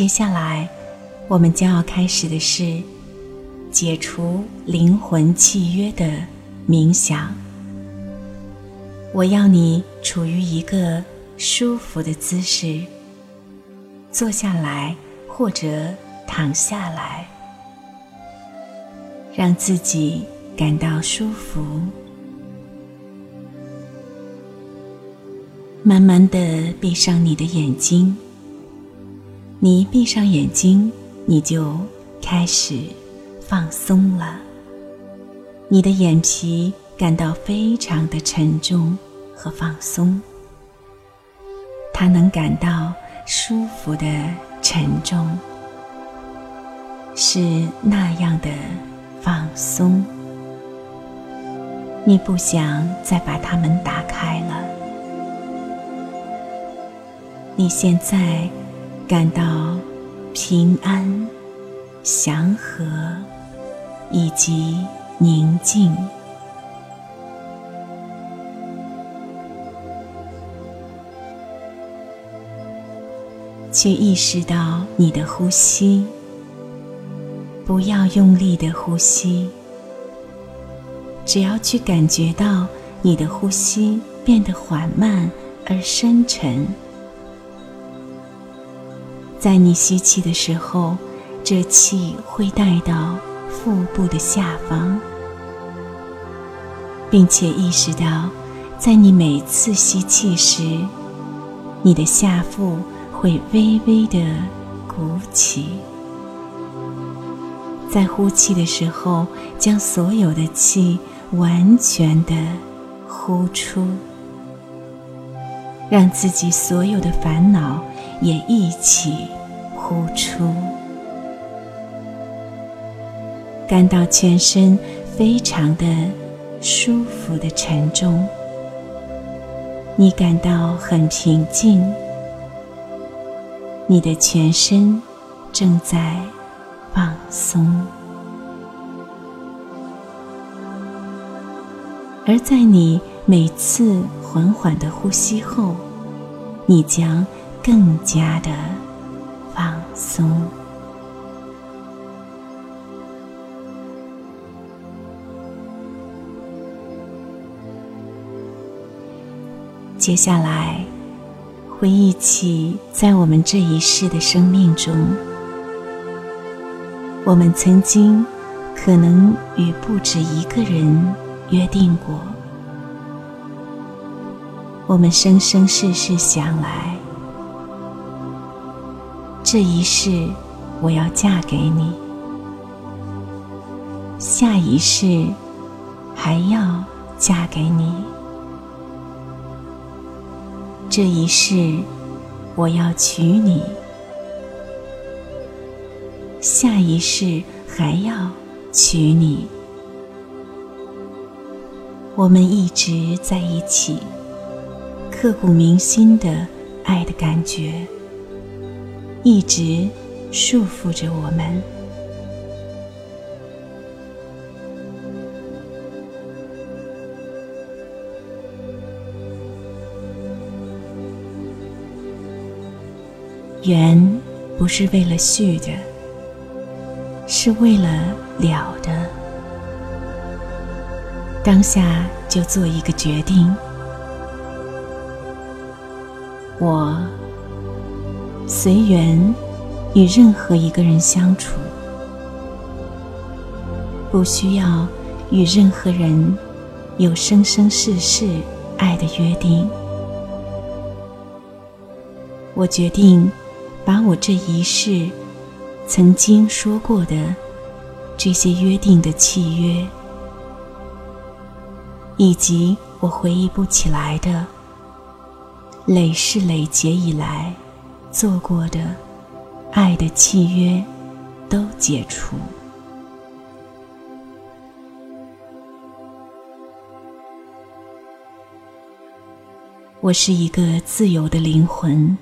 接下来，我们将要开始的是解除灵魂契约的冥想。我要你处于一个舒服的姿势，坐下来或者躺下来，让自己感到舒服。慢慢的闭上你的眼睛。你一闭上眼睛，你就开始放松了。你的眼皮感到非常的沉重和放松，它能感到舒服的沉重，是那样的放松。你不想再把它们打开了。你现在。感到平安、祥和以及宁静，去意识到你的呼吸，不要用力的呼吸，只要去感觉到你的呼吸变得缓慢而深沉。在你吸气的时候，这气会带到腹部的下方，并且意识到，在你每次吸气时，你的下腹会微微的鼓起。在呼气的时候，将所有的气完全的呼出，让自己所有的烦恼。也一起呼出，感到全身非常的舒服的沉重。你感到很平静，你的全身正在放松，而在你每次缓缓的呼吸后，你将。更加的放松。接下来，回忆起在我们这一世的生命中，我们曾经可能与不止一个人约定过，我们生生世世想来。这一世，我要嫁给你；下一世，还要嫁给你。这一世，我要娶你；下一世，还要娶你。我们一直在一起，刻骨铭心的爱的感觉。一直束缚着我们。缘不是为了续的，是为了了的。当下就做一个决定，我。随缘与任何一个人相处，不需要与任何人有生生世世爱的约定。我决定把我这一世曾经说过的这些约定的契约，以及我回忆不起来的累世累劫以来。做过的爱的契约都解除。我是一个自由的灵魂，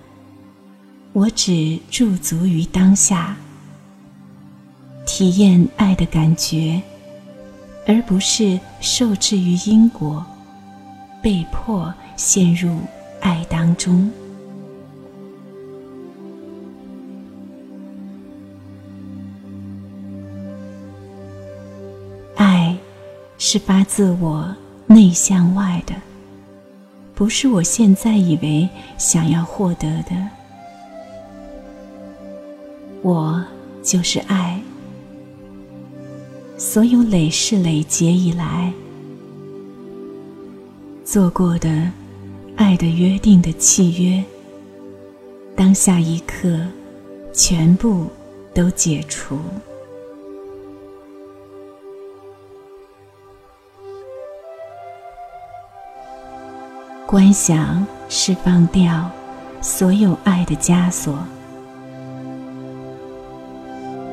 我只驻足于当下，体验爱的感觉，而不是受制于因果，被迫陷入爱当中。是发自我内向外的，不是我现在以为想要获得的。我就是爱，所有累世累劫以来做过的爱的约定的契约，当下一刻全部都解除。观想，释放掉所有爱的枷锁，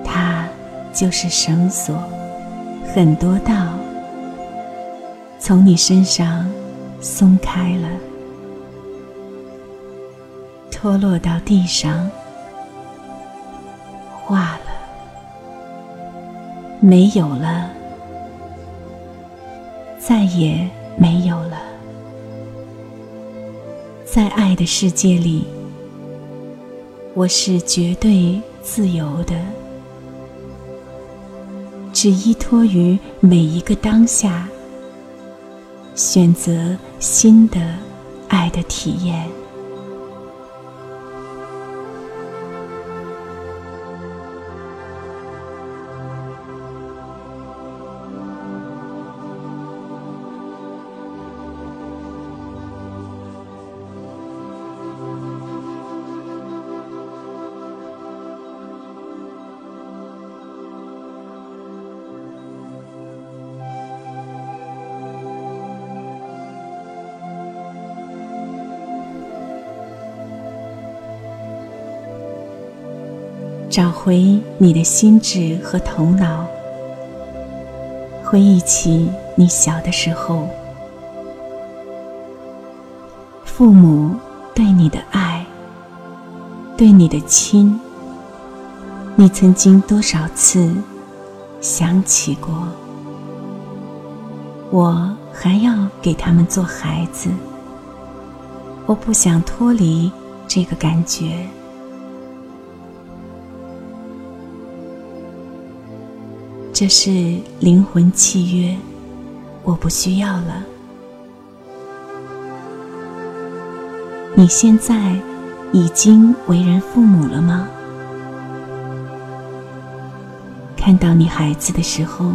它就是绳索，很多道从你身上松开了，脱落到地上，化了，没有了，再也没有。在爱的世界里，我是绝对自由的，只依托于每一个当下，选择新的爱的体验。找回你的心智和头脑，回忆起你小的时候，父母对你的爱，对你的亲，你曾经多少次想起过？我还要给他们做孩子，我不想脱离这个感觉。这是灵魂契约，我不需要了。你现在已经为人父母了吗？看到你孩子的时候，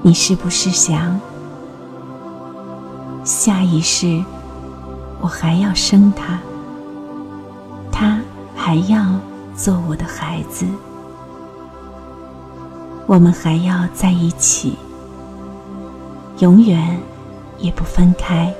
你是不是想，下一世我还要生他，他还要做我的孩子？我们还要在一起，永远也不分开。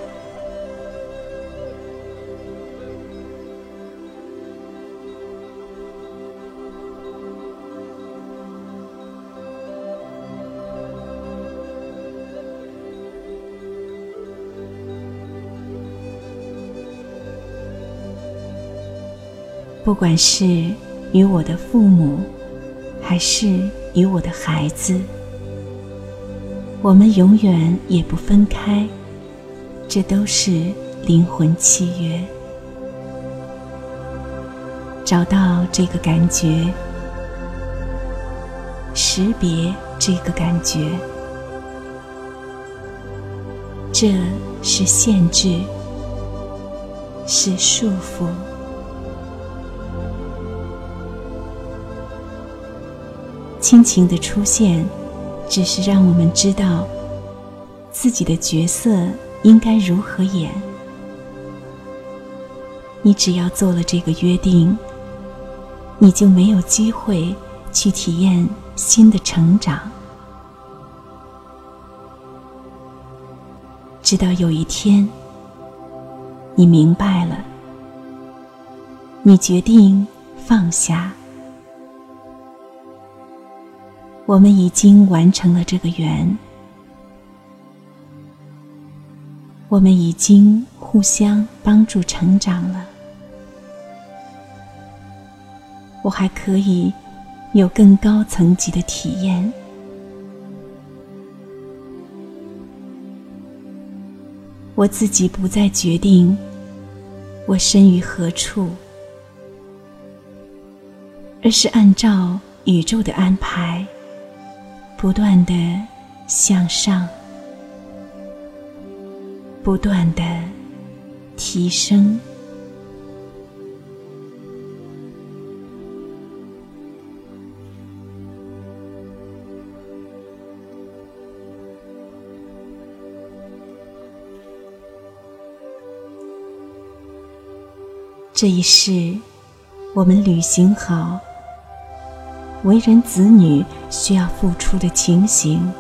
不管是与我的父母，还是……与我的孩子，我们永远也不分开，这都是灵魂契约。找到这个感觉，识别这个感觉，这是限制，是束缚。亲情的出现，只是让我们知道自己的角色应该如何演。你只要做了这个约定，你就没有机会去体验新的成长。直到有一天，你明白了，你决定放下。我们已经完成了这个缘，我们已经互相帮助成长了。我还可以有更高层级的体验。我自己不再决定我身于何处，而是按照宇宙的安排。不断的向上不断的提升。这一世，我们履行好为人子女需要付出的情形，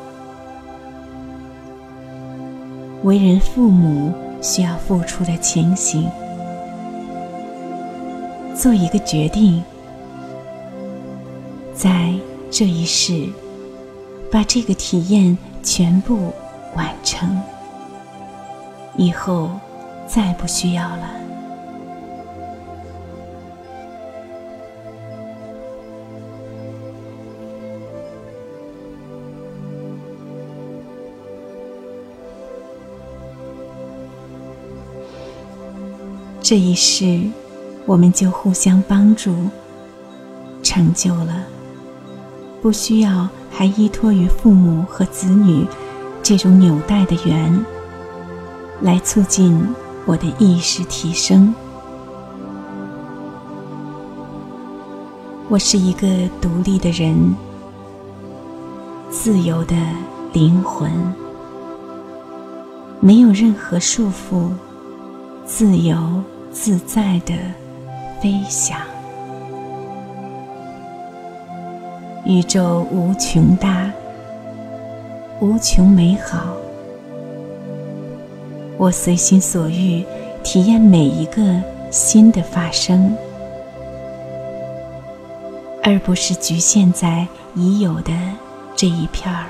为人父母需要付出的情形，做一个决定，在这一世把这个体验全部完成，以后再不需要了。这一世，我们就互相帮助，成就了，不需要还依托于父母和子女这种纽带的缘，来促进我的意识提升。我是一个独立的人，自由的灵魂，没有任何束缚，自由。自在的飞翔，宇宙无穷大，无穷美好。我随心所欲，体验每一个新的发生，而不是局限在已有的这一片儿，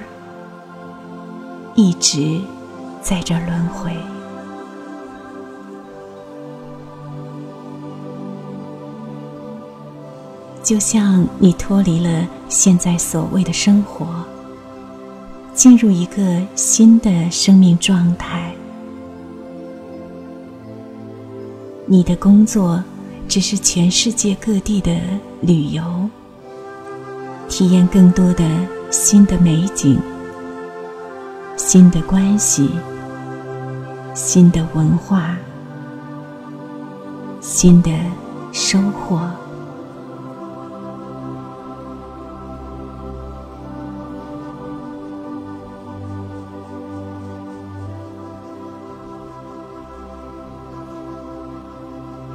一直在这轮回。就像你脱离了现在所谓的生活，进入一个新的生命状态。你的工作只是全世界各地的旅游，体验更多的新的美景、新的关系、新的文化、新的收获。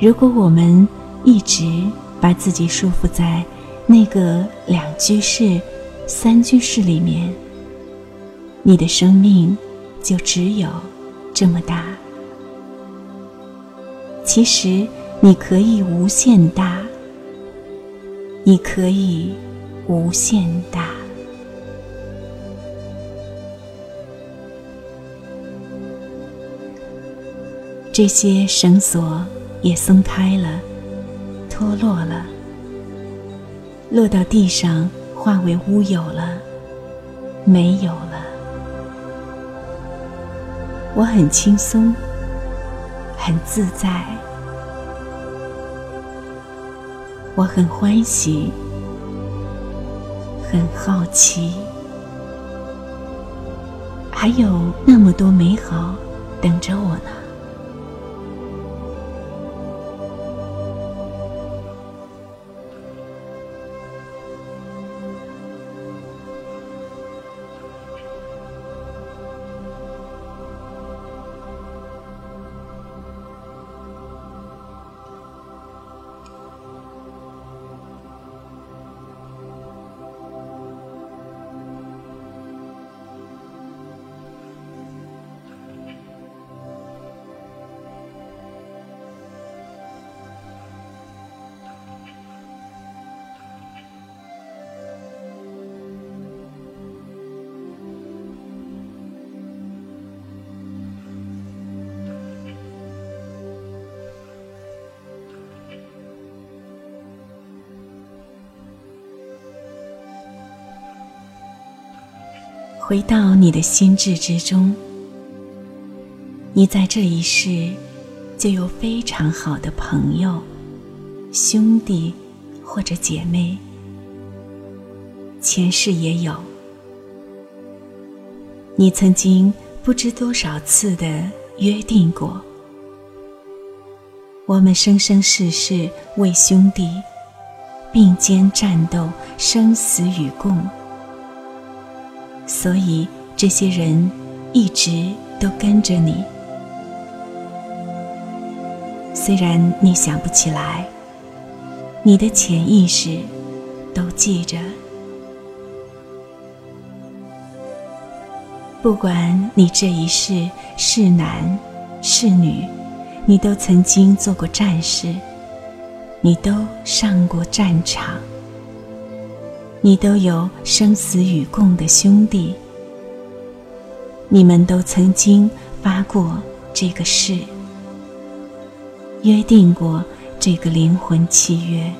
如果我们一直把自己束缚在那个两居室、三居室里面，你的生命就只有这么大。其实你可以无限大，你可以无限大。这些绳索。也松开了，脱落了，落到地上，化为乌有了，没有了。我很轻松，很自在，我很欢喜，很好奇，还有那么多美好等着我呢。回到你的心智之中，你在这一世就有非常好的朋友、兄弟或者姐妹，前世也有。你曾经不知多少次的约定过，我们生生世世为兄弟并肩战斗，生死与共。所以这些人一直都跟着你，虽然你想不起来，你的潜意识都记着。不管你这一世是男是女，你都曾经做过战士，你都上过战场，你都有生死与共的兄弟，你们都曾经发过这个誓，约定过这个灵魂契约。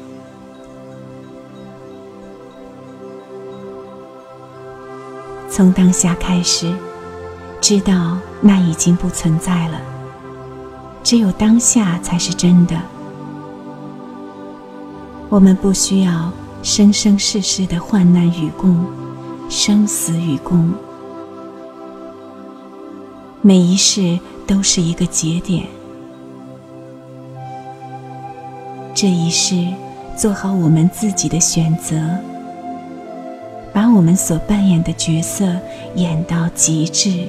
从当下开始，知道那已经不存在了。只有当下才是真的。我们不需要生生世世的患难与共，生死与共。每一世都是一个节点。这一世，做好我们自己的选择。把我们所扮演的角色演到极致，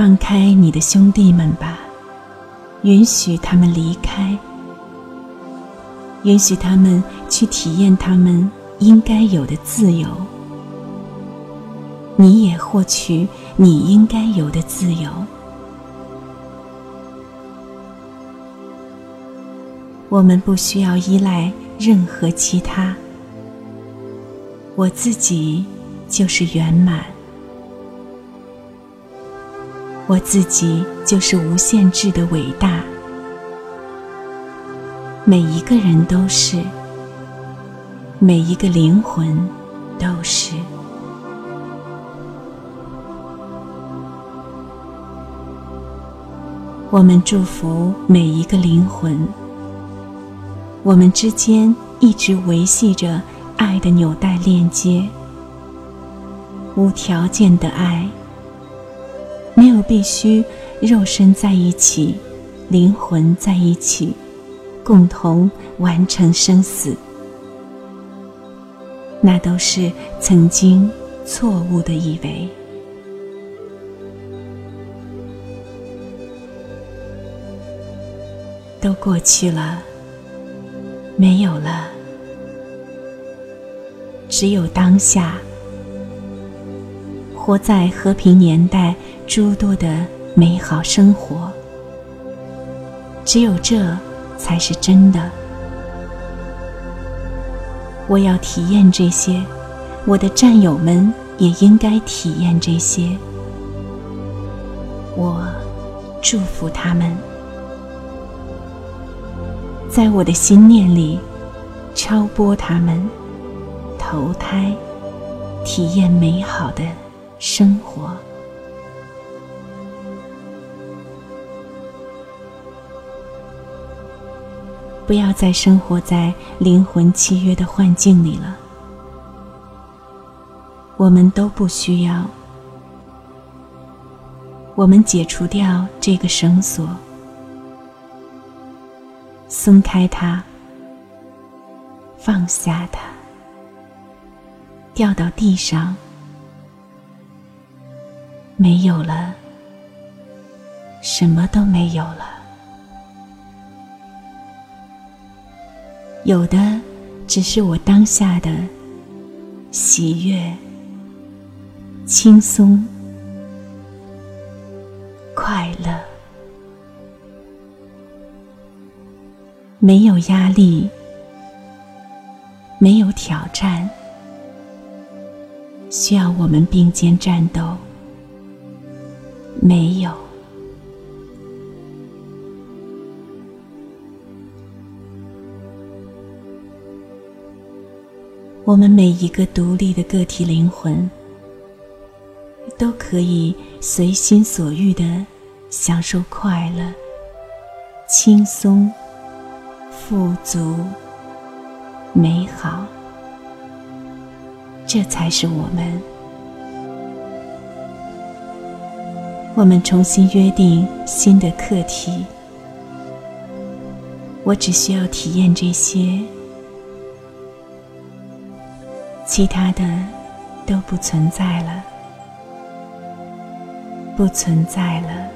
放开你的兄弟们吧，允许他们离开，允许他们去体验他们应该有的自由，你也获取你应该有的自由。我们不需要依赖任何其他，我自己就是圆满，我自己就是无限制的伟大，每一个人都是，每一个灵魂都是。我们祝福每一个灵魂。我们之间一直维系着爱的纽带链接，无条件的爱，没有必须肉身在一起，灵魂在一起，共同完成生死，那都是曾经错误的以为，都过去了。没有了，只有当下。活在和平年代，诸多的美好生活，只有这才是真的。我要体验这些，我的战友们也应该体验这些。我祝福他们。在我的心念里，超播他们投胎，体验美好的生活。不要再生活在灵魂契约的幻境里了。我们都不需要。我们解除掉这个绳索。松开它，放下它，掉到地上，没有了，什么都没有了，有的只是我当下的喜悦、轻松、快乐。没有压力，没有挑战，需要我们并肩战斗。没有，我们每一个独立的个体灵魂，都可以随心所欲的享受快乐、轻松。富足、美好，这才是我们。我们重新约定新的课题。我只需要体验这些，其他的都不存在了，不存在了，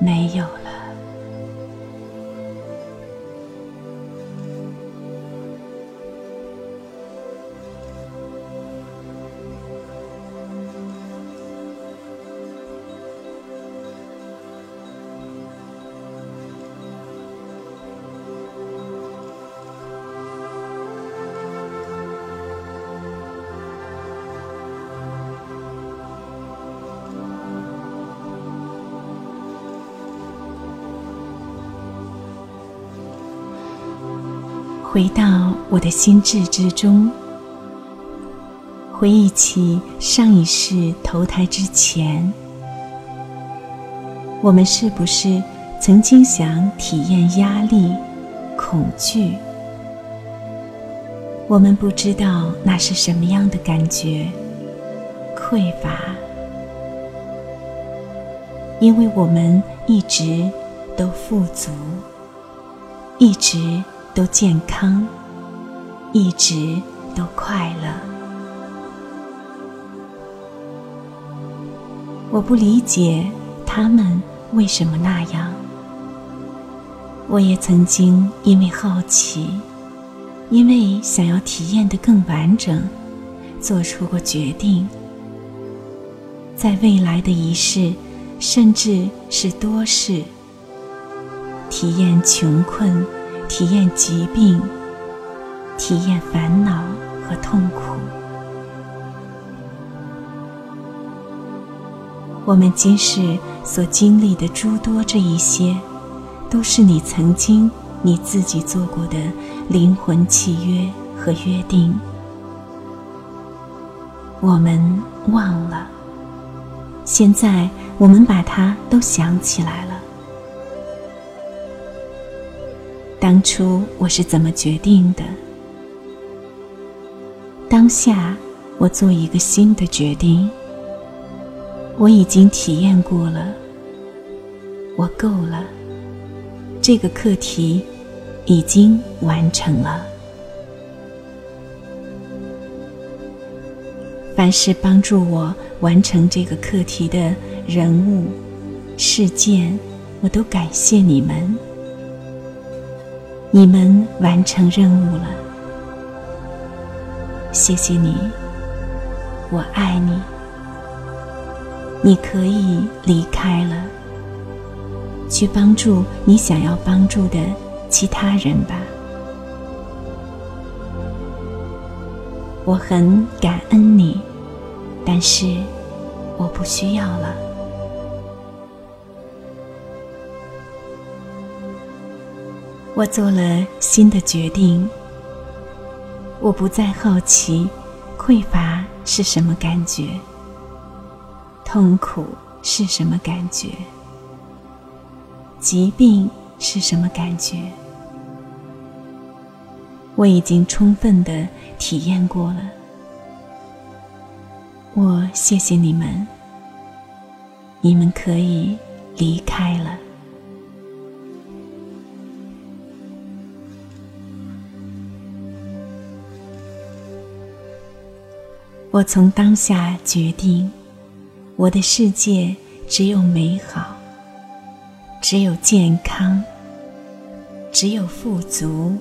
没有回到我的心智之中，回忆起上一世投胎之前，我们是不是曾经想体验压力、恐惧？我们不知道那是什么样的感觉，匮乏，因为我们一直都富足，一直。都健康，一直都快乐。我不理解他们为什么那样。我也曾经因为好奇，因为想要体验的更完整，做出过决定，在未来的一世，甚至是多世，体验穷困。体验疾病，体验烦恼和痛苦。我们今世所经历的诸多这一些，都是你曾经你自己做过的灵魂契约和约定。我们忘了，现在我们把它都想起来了。当初我是怎么决定的？当下我做一个新的决定。我已经体验过了，我够了。这个课题已经完成了。凡是帮助我完成这个课题的人物、事件，我都感谢你们。你们完成任务了，谢谢你，我爱你。你可以离开了，去帮助你想要帮助的其他人吧。我很感恩你，但是我不需要了。我做了新的决定。我不再好奇匮乏是什么感觉，痛苦是什么感觉，疾病是什么感觉。我已经充分的体验过了。我谢谢你们，你们可以离开了。我从当下决定，我的世界只有美好，只有健康，只有富足，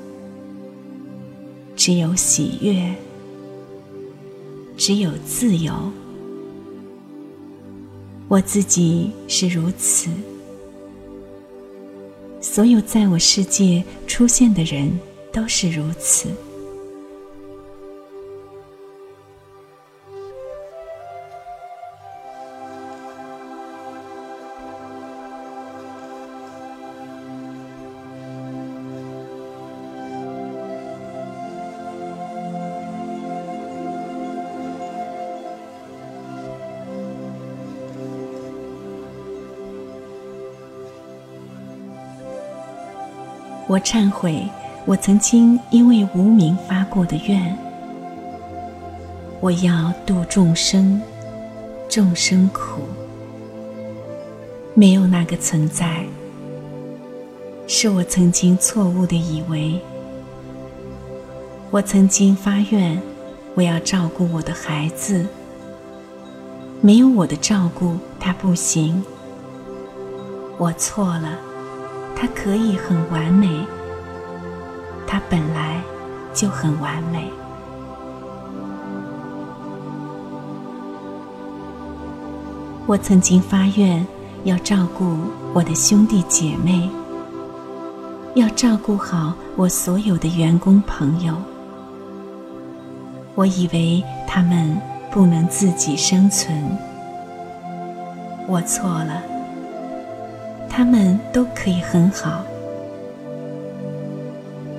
只有喜悦，只有自由。我自己是如此，所有在我世界出现的人都是如此。我忏悔，我曾经因为无名发过的愿，我要度众生，众生苦。没有那个存在，是我曾经错误的以为。我曾经发愿，我要照顾我的孩子。没有我的照顾，他不行。我错了，他可以很完美，他本来就很完美。我曾经发愿要照顾我的兄弟姐妹，要照顾好我所有的员工朋友。我以为他们不能自己生存，我错了，他们都可以很好。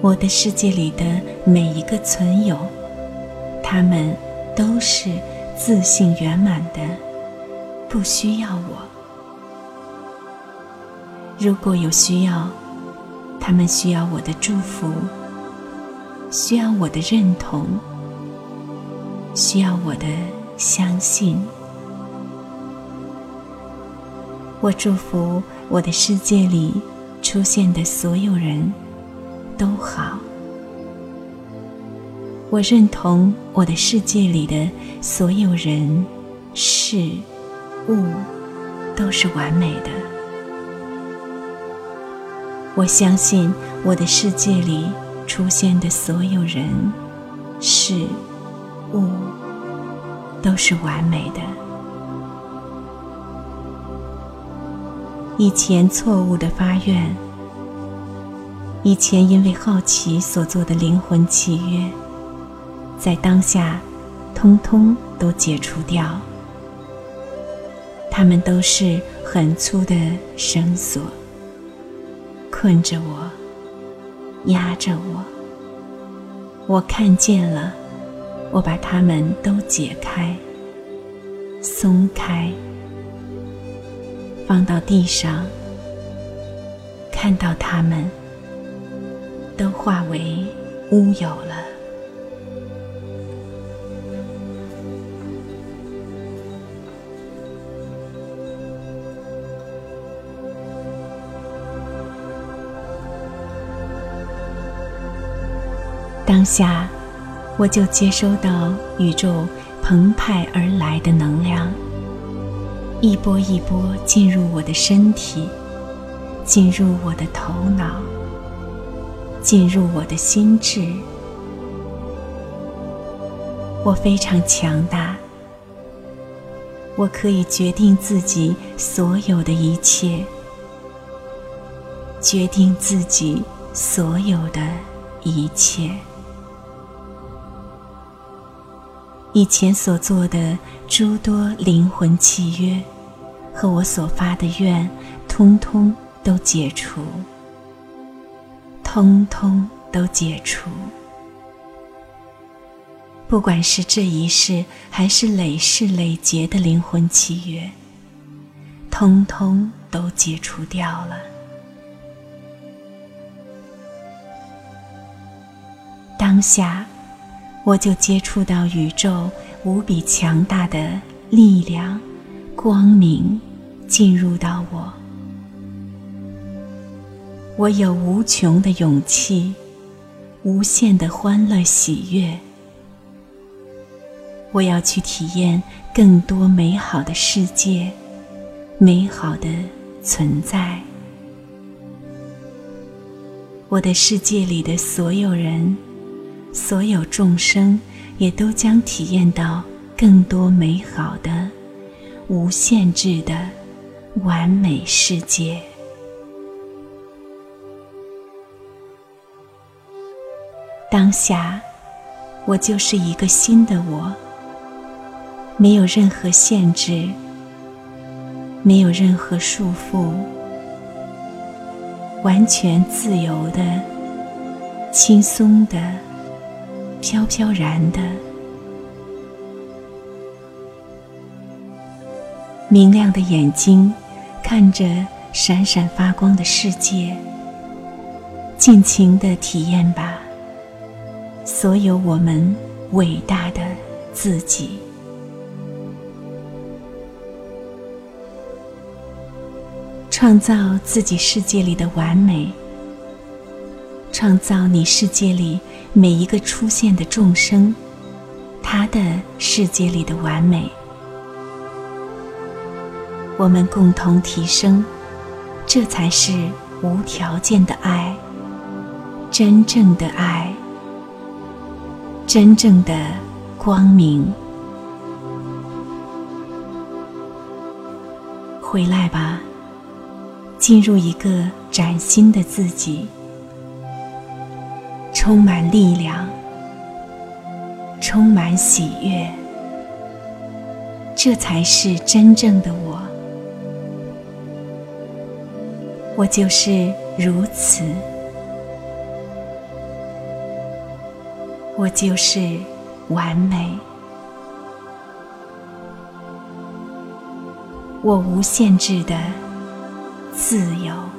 我的世界里的每一个存有，他们都是自信圆满的。不需要我。如果有需要，他们需要我的祝福，需要我的认同，需要我的相信。我祝福我的世界里出现的所有人都好。我认同我的世界里的所有人事。物都是完美的。我相信我的世界里出现的所有人、事、物都是完美的。以前错误的发愿，以前因为好奇所做的灵魂契约，在当下，通通都解除掉。他们都是很粗的绳索，困着我，压着我。我看见了，我把它们都解开，松开，放到地上，看到它们都化为乌有了。当下，我就接收到宇宙澎湃而来的能量，一波一波进入我的身体，进入我的头脑，进入我的心智。我非常强大，我可以决定自己所有的一切，决定自己所有的一切。以前所做的诸多灵魂契约，和我所发的愿，通通都解除，通通都解除。不管是这一世还是累世累劫的灵魂契约，通通都解除掉了。当下。我就接触到宇宙无比强大的力量、光明，进入到我。我有无穷的勇气，无限的欢乐喜悦。我要去体验更多美好的世界，美好的存在。我的世界里的所有人。所有众生也都将体验到更多美好的、无限制的完美世界。当下，我就是一个新的我，没有任何限制，没有任何束缚，完全自由的、轻松的。飘飘然的，明亮的眼睛看着闪闪发光的世界，尽情的体验吧，所有我们伟大的自己。创造自己世界里的完美，创造你世界里每一个出现的众生，他的世界里的完美。我们共同提升，这才是无条件的爱，真正的爱，真正的光明。回来吧。进入一个崭新的自己，充满力量，充满喜悦，这才是真正的我。我就是如此，我就是完美，我无限制的。自由。